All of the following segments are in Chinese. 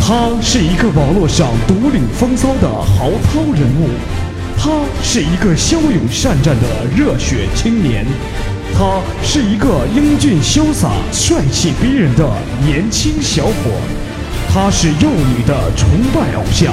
他是一个网络上独领风骚的豪涛人物，他是一个骁勇善战的热血青年，他是一个英俊潇洒、帅气逼人的年轻小伙，他是幼女的崇拜偶像，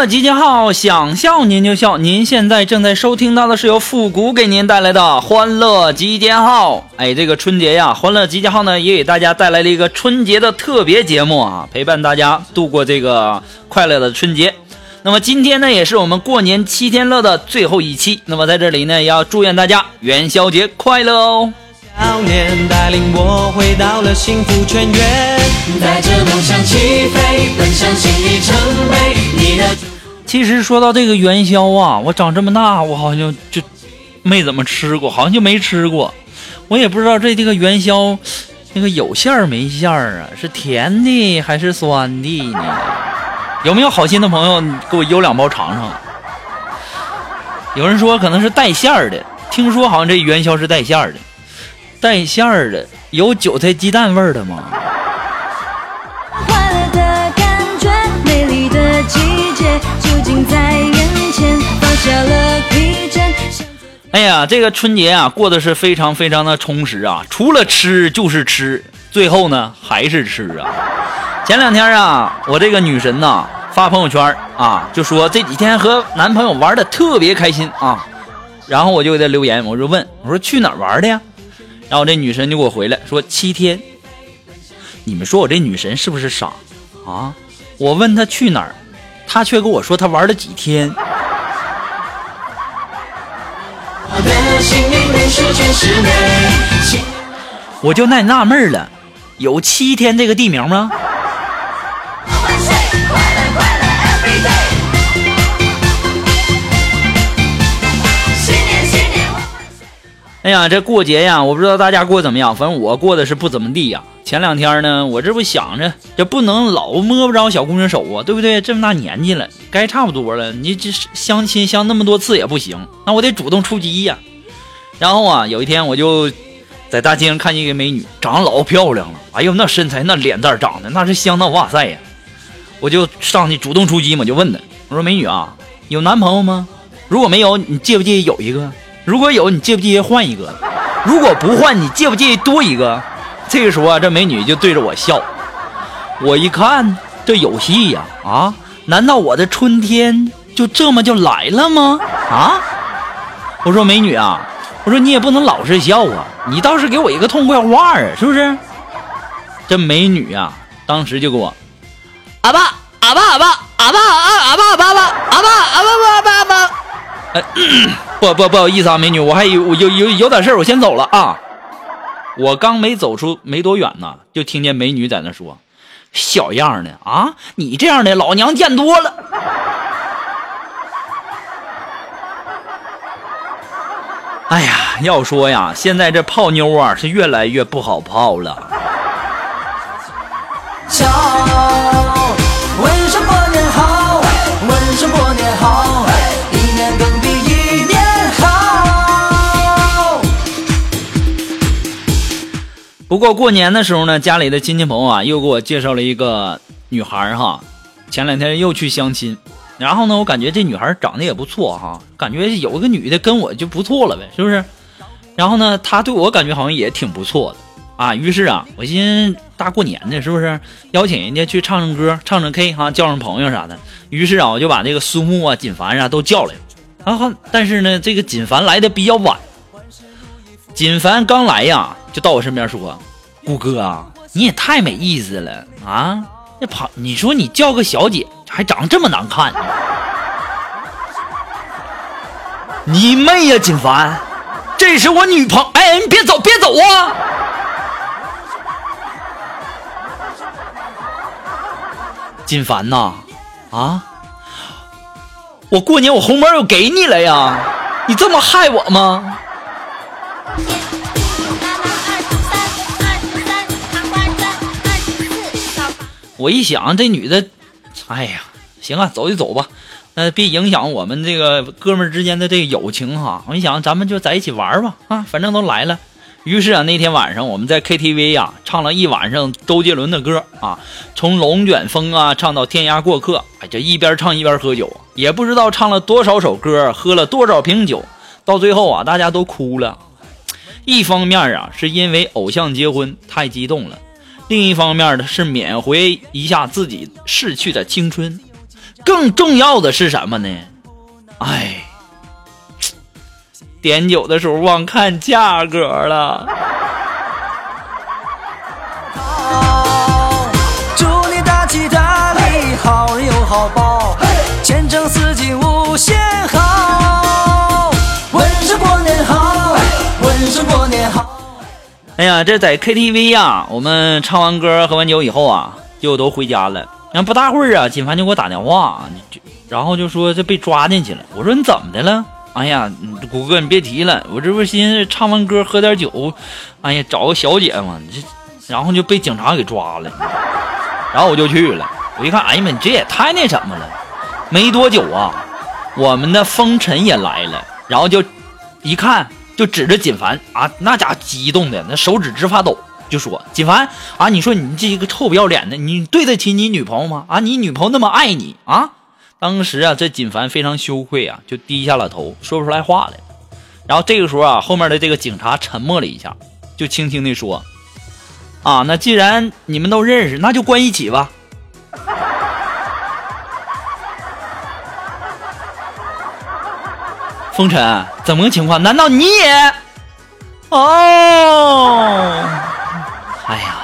乐集结号，想笑您就笑。您现在正在收听到的是由复古给您带来的欢乐集结号。哎，这个春节呀，欢乐集结号呢也给大家带来了一个春节的特别节目啊，陪伴大家度过这个快乐的春节。那么今天呢，也是我们过年七天乐的最后一期。那么在这里呢，也要祝愿大家元宵节快乐哦。少年带领我回到了幸福泉源，带着梦想起飞，奔向新里程碑。你的其实说到这个元宵啊，我长这么大，我好像就没怎么吃过，好像就没吃过。我也不知道这这个元宵，那个有馅儿没馅儿啊？是甜的还是酸的呢？有没有好心的朋友给我邮两包尝尝？有人说可能是带馅儿的，听说好像这元宵是带馅儿的，带馅儿的有韭菜鸡蛋味儿的吗？快乐的感觉，美丽的季节就近在眼前，放下了。哎呀，这个春节啊，过得是非常非常的充实啊！除了吃就是吃，最后呢还是吃啊！前两天啊，我这个女神呐发朋友圈啊，就说这几天和男朋友玩的特别开心啊，然后我就给她留言，我就问我说去哪儿玩的呀？然后这女神就给我回来说七天。你们说我这女神是不是傻啊？我问她去哪儿，她却跟我说她玩了几天。我。就耐纳闷了，有七天这个地名吗？哎呀，这过节呀，我不知道大家过得怎么样，反正我过得是不怎么地呀。前两天呢，我这不想着，这不能老摸不着小姑娘手啊，对不对？这么大年纪了，该差不多了。你这相亲相那么多次也不行，那我得主动出击呀。然后啊，有一天我就在大街上看见一个美女，长得老漂亮了，哎呦，那身材那脸蛋长得那是相当哇塞呀！我就上去主动出击嘛，就问她，我说美女啊，有男朋友吗？如果没有，你介不介意有一个？如果有，你介不介意换一个？如果不换，你介不介意多一个？这个时候啊，这美女就对着我笑。我一看，这有戏呀！啊，难道我的春天就这么就来了吗？啊！我说美女啊，我说你也不能老是笑啊，你倒是给我一个痛快话啊，是不是？这美女啊，当时就给我，阿爸阿爸阿爸阿爸阿阿爸阿爸阿爸阿爸阿爸阿爸阿爸，呃，不不不好意思啊，美女，我还有有有有点事儿，我先走了啊。我刚没走出没多远呢，就听见美女在那说：“小样的啊，你这样的老娘见多了。”哎呀，要说呀，现在这泡妞啊是越来越不好泡了。笑，问声过年好，问声过年好，不过过年的时候呢，家里的亲戚朋友啊，又给我介绍了一个女孩儿哈。前两天又去相亲，然后呢，我感觉这女孩长得也不错哈，感觉有个女的跟我就不错了呗，是不是？然后呢，她对我感觉好像也挺不错的啊。于是啊，我寻思大过年的，是不是邀请人家去唱唱歌、唱唱 K 哈，叫上朋友啥的。于是啊，我就把这个苏木啊、锦凡啊都叫来了。啊哈，但是呢，这个锦凡来的比较晚。锦凡刚来呀，就到我身边说：“顾哥啊，你也太没意思了啊！那旁，你说你叫个小姐，还长这么难看。”你妹呀，锦凡，这是我女朋哎，你别走，别走啊！锦凡呐，啊，我过年我红包又给你了呀，你这么害我吗？我一想，这女的，哎呀，行啊，走就走吧，那别影响我们这个哥们之间的这个友情哈。我一想，咱们就在一起玩吧，啊，反正都来了。于是啊，那天晚上我们在 KTV 呀唱了一晚上周杰伦的歌啊，从《龙卷风》啊唱到《天涯过客》，哎，这一边唱一边喝酒，也不知道唱了多少首歌，喝了多少瓶酒，到最后啊，大家都哭了。一方面啊，是因为偶像结婚太激动了。另一方面呢，是缅怀一下自己逝去的青春，更重要的是什么呢？哎，点酒的时候忘看价格了。祝你大吉大利，好人有好报，前程似锦无哎呀，这在 KTV 呀，我们唱完歌喝完酒以后啊，就都回家了。然后不大会儿啊，金凡就给我打电话，然后就说这被抓进去了。我说你怎么的了？哎呀，谷哥你别提了，我这不寻思唱完歌喝点酒，哎呀找个小姐嘛，这然后就被警察给抓了。然后我就去了，我一看，哎呀妈，你这也太那什么了。没多久啊，我们的风尘也来了，然后就一看。就指着锦凡啊，那家激动的那手指直发抖，就说：“锦凡啊，你说你这一个臭不要脸的，你对得起你女朋友吗？啊，你女朋友那么爱你啊！”当时啊，这锦凡非常羞愧啊，就低下了头，说不出来话来。然后这个时候啊，后面的这个警察沉默了一下，就轻轻地说：“啊，那既然你们都认识，那就关一起吧。” 风尘，怎么个情况？难道你也？哦，哎呀，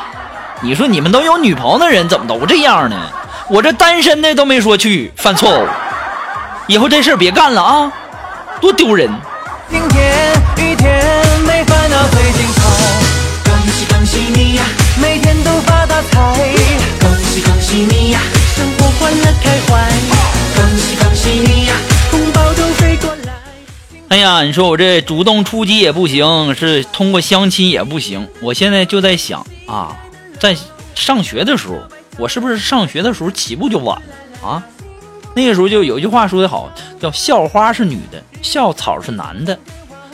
你说你们都有女朋友的人怎么都这样呢？我这单身的都没说去犯错误，以后这事别干了啊，多丢人！晴天雨天没烦恼最精彩，恭喜恭喜你呀，每天都发大财，恭喜恭喜你呀，生活欢乐开怀，恭喜恭喜你，哎呀，你说我这主动出击也不行，是通过相亲也不行。我现在就在想啊，在上学的时候，我是不是上学的时候起步就晚了啊？那个时候就有句话说得好，叫“校花是女的，校草是男的”。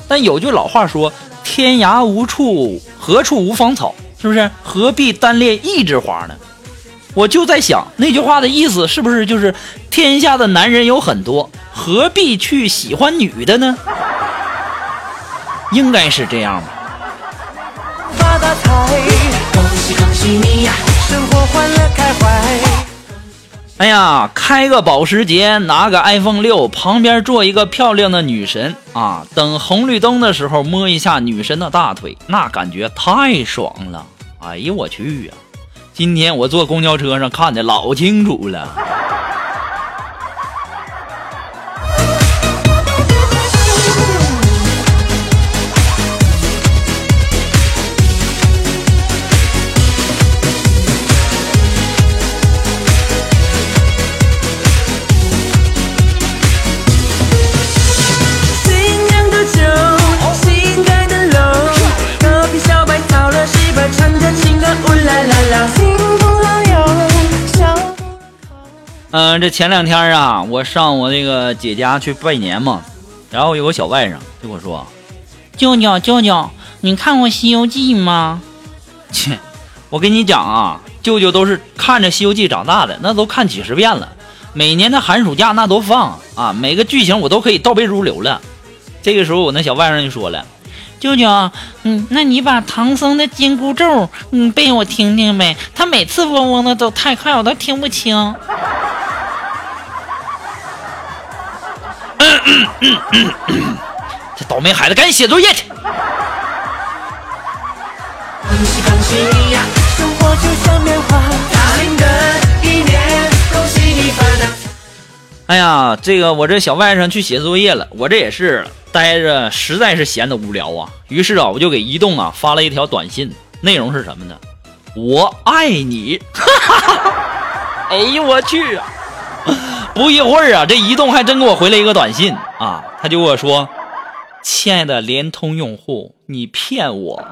但有句老话说：“天涯无处何处无芳草”，是不是？何必单恋一枝花呢？我就在想，那句话的意思是不是就是天下的男人有很多，何必去喜欢女的呢？应该是这样吧。恭喜恭喜你呀，生活欢乐开怀。哎呀，开个保时捷，拿个 iPhone 六，旁边坐一个漂亮的女神啊！等红绿灯的时候摸一下女神的大腿，那感觉太爽了！哎呀，我去呀！今天我坐公交车上看的老清楚了。嗯，这前两天啊，我上我那个姐家去拜年嘛，然后有个小外甥就跟我说：“舅舅，舅舅，你看过《西游记》吗？” 切，我跟你讲啊，舅舅都是看着《西游记》长大的，那都看几十遍了。每年的寒暑假那都放啊，每个剧情我都可以倒背如流了。这个时候，我那小外甥就说了：“舅舅，嗯，那你把唐僧的紧箍咒，嗯，背我听听呗。他每次嗡嗡的都太快，我都听不清。” 这倒霉孩子，赶紧写作业去！恭喜恭喜呀，生活就像棉花，大龄的一年，恭喜你发财。哎呀，这个我这小外甥去写作业了，我这也是待着实在是闲得无聊啊，于是啊，我就给移动啊发了一条短信，内容是什么呢？我爱你，哎呦我去！不一会儿啊，这移动还真给我回了一个短信啊，他就跟我说：“亲爱的联通用户，你骗我。”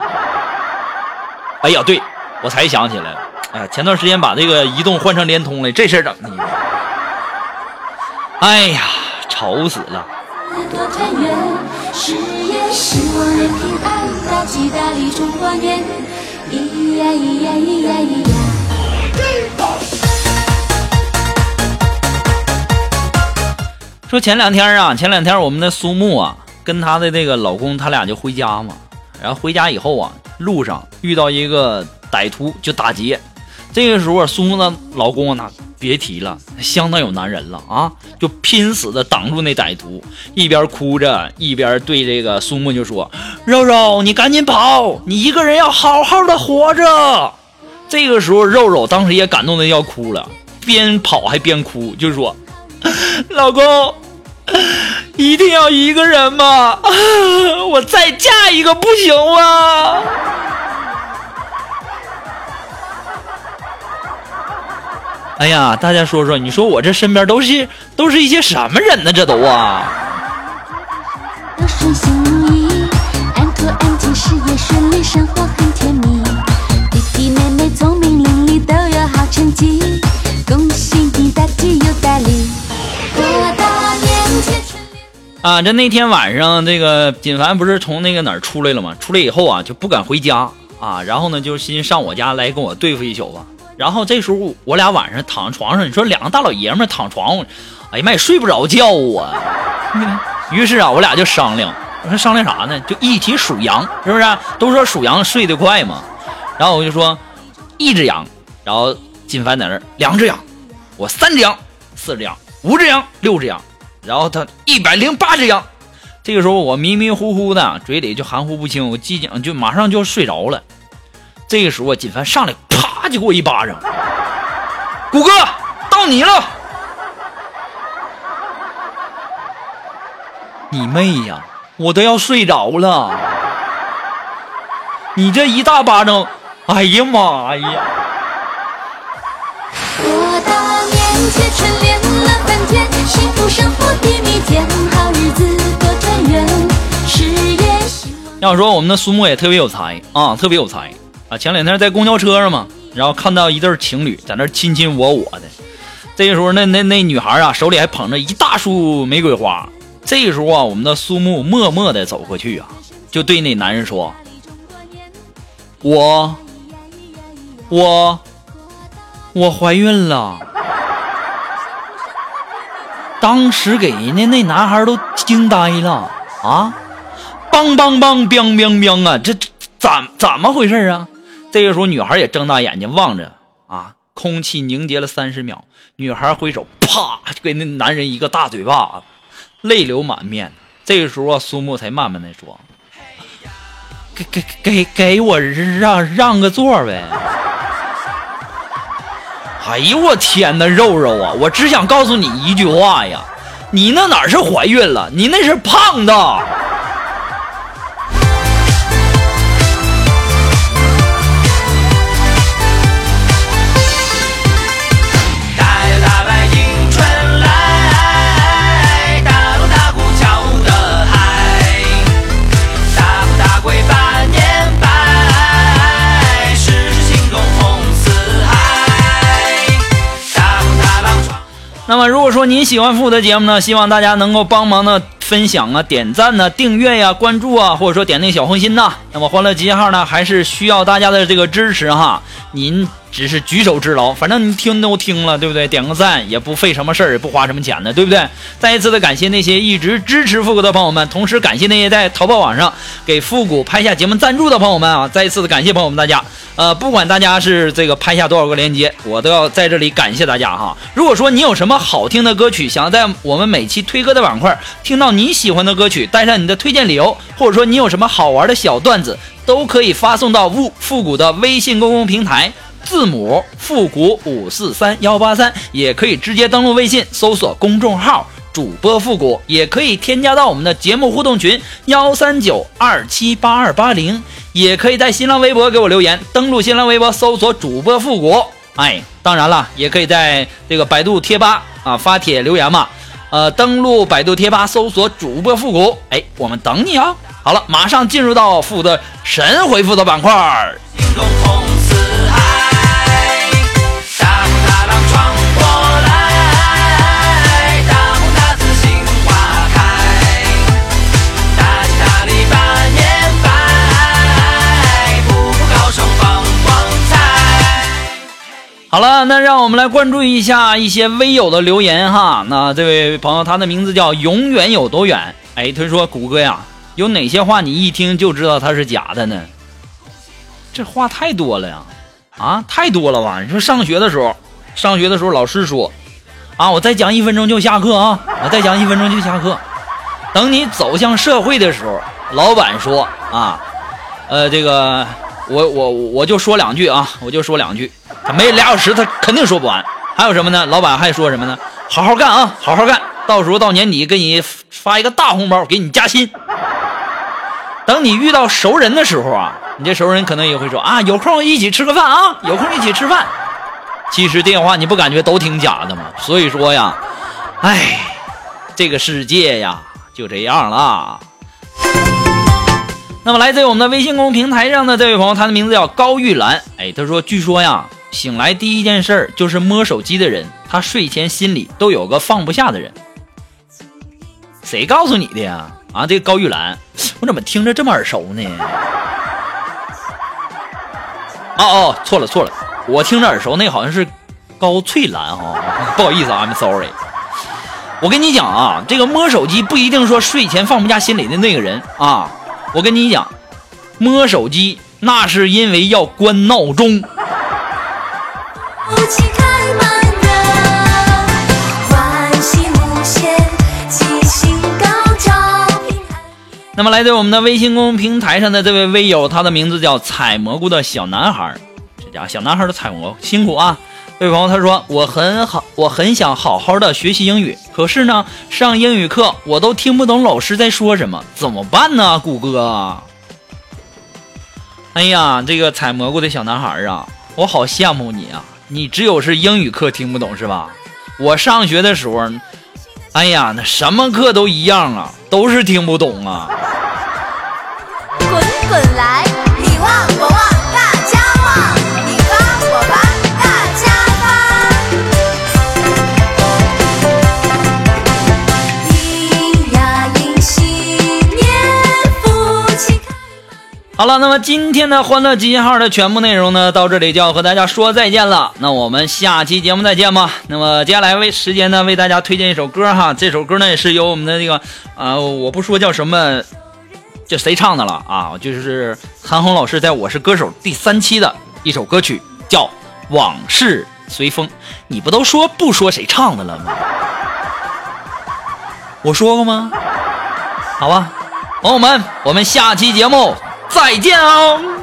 哎呀，对我才想起来，哎，前段时间把这个移动换成联通了，这事儿整的，哎呀，愁死了。说前两天啊，前两天我们的苏木啊，跟她的那个老公，他俩就回家嘛。然后回家以后啊，路上遇到一个歹徒就打劫。这个时候，苏木的老公那别提了，相当有男人了啊，就拼死的挡住那歹徒，一边哭着一边对这个苏木就说：“肉肉，你赶紧跑，你一个人要好好的活着。”这个时候，肉肉当时也感动的要哭了，边跑还边哭，就说。老公，一定要一个人吗？我再嫁一个不行吗？哎呀，大家说说，你说我这身边都是都是一些什么人呢？这都啊！生活很甜蜜。弟弟妹妹聪明伶俐，都有好成绩。啊，这那天晚上，这个锦凡不是从那个哪儿出来了吗？出来以后啊，就不敢回家啊，然后呢，就寻思上我家来跟我对付一宿吧。然后这时候我俩晚上躺床上，你说两个大老爷们躺床，哎呀妈，也睡不着觉啊。于是啊，我俩就商量，我说商量啥呢？就一起数羊，是不是？都说数羊睡得快嘛。然后我就说一只羊，然后金凡在那儿两只羊，我三只羊，四只羊，五只羊，六只羊，然后他一百零八只羊。这个时候我迷迷糊糊的，嘴里就含糊不清，我即将就马上就要睡着了。这个时候金凡上来啪就给我一巴掌，谷哥到你了。你妹呀！我都要睡着了，你这一大巴掌，哎呀妈呀！我的年节春联乐翻天，幸福生活地蜜甜，好日子多团圆，事业兴。要说我们的苏木也特别有才啊，特别有才啊！前两天在公交车上嘛，然后看到一对情侣在那亲亲我我的，这个时候那那那女孩啊手里还捧着一大束玫瑰花。这个时候啊，我们的苏木默默的走过去啊，就对那男人说：“我我我怀孕了。”当时给人家那男孩都惊呆了啊！梆梆梆，biang biang biang 啊！这这怎怎么回事啊？这个时候，女孩也睁大眼睛望着啊，空气凝结了三十秒，女孩挥手，啪就给那男人一个大嘴巴子，泪流满面。这个时候啊，苏木才慢慢的说：“给给给给我让让个座呗！”哎呦我天哪，肉肉啊！我只想告诉你一句话呀，你那哪是怀孕了，你那是胖的。那么，如果说您喜欢复古的节目呢，希望大家能够帮忙的分享啊、点赞呢、订阅呀、关注啊，或者说点那个小红心呐。那么，欢乐集结号呢，还是需要大家的这个支持哈。您只是举手之劳，反正你听都听了，对不对？点个赞也不费什么事儿，也不花什么钱的，对不对？再一次的感谢那些一直支持复古的朋友们，同时感谢那些在淘宝网上给复古拍下节目赞助的朋友们啊！再一次的感谢朋友们大家。呃，不管大家是这个拍下多少个链接，我都要在这里感谢大家哈。如果说你有什么好听的歌曲，想要在我们每期推歌的板块听到你喜欢的歌曲，带上你的推荐理由，或者说你有什么好玩的小段子，都可以发送到复复古的微信公共平台。字母复古五四三幺八三，也可以直接登录微信搜索公众号“主播复古，也可以添加到我们的节目互动群幺三九二七八二八零，也可以在新浪微博给我留言，登录新浪微博搜索主播复古。哎，当然了，也可以在这个百度贴吧啊发帖留言嘛。呃，登录百度贴吧搜索主播复古，哎，我们等你啊。好了，马上进入到复的神回复的板块好了，那让我们来关注一下一些微友的留言哈。那这位朋友，他的名字叫永远有多远？哎，他说：“谷歌呀，有哪些话你一听就知道它是假的呢？这话太多了呀，啊，太多了吧？你说上学的时候，上学的时候老师说，啊，我再讲一分钟就下课啊，我再讲一分钟就下课。等你走向社会的时候，老板说啊，呃，这个我我我就说两句啊，我就说两句。”他没俩小时，他肯定说不完。还有什么呢？老板还说什么呢？好好干啊，好好干，到时候到年底给你发一个大红包，给你加薪。等你遇到熟人的时候啊，你这熟人可能也会说啊，有空一起吃个饭啊，有空一起吃饭。其实电话你不感觉都挺假的吗？所以说呀，哎，这个世界呀就这样了。那么来自于我们的微信公众平台上的这位朋友，他的名字叫高玉兰。哎，他说，据说呀，醒来第一件事儿就是摸手机的人，他睡前心里都有个放不下的人。谁告诉你的呀？啊，这个高玉兰，我怎么听着这么耳熟呢？哦哦，错了错了，我听着耳熟，那好像是高翠兰哈、不好意思啊，I'm sorry。我跟你讲啊，这个摸手机不一定说睡前放不下心里的那个人啊。我跟你讲，摸手机那是因为要关闹钟。那么来自我们的微信公众平台上的这位微友，他的名字叫采蘑菇的小男孩。这家伙小男孩的采蘑菇辛苦啊！这位朋友他说我很好，我很想好好的学习英语，可是呢，上英语课我都听不懂老师在说什么，怎么办呢？谷歌。哎呀，这个采蘑菇的小男孩啊，我好羡慕你啊！你只有是英语课听不懂是吧？我上学的时候，哎呀，那什么课都一样啊，都是听不懂啊。滚滚来，好了，那么今天的欢乐集结号的全部内容呢，到这里就要和大家说再见了。那我们下期节目再见吧。那么接下来为时间呢，为大家推荐一首歌哈。这首歌呢也是由我们的这个呃，我不说叫什么，这谁唱的了啊？就是韩红老师在我是歌手第三期的一首歌曲，叫《往事随风》。你不都说不说谁唱的了吗？我说过吗？好吧，朋友们，我们下期节目再见哦。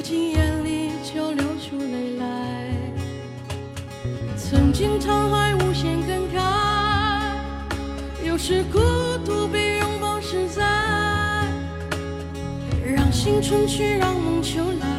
不进眼里就流出泪来。曾经沧海无限感慨，有时孤独比拥抱实在。让心春去，让梦秋来。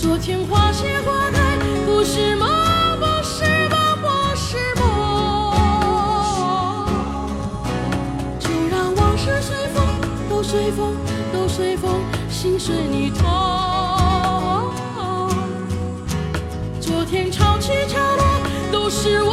昨天花谢花开不是梦不是梦不是梦就让往事随风都随风都随风心随你痛昨天潮起潮落都是我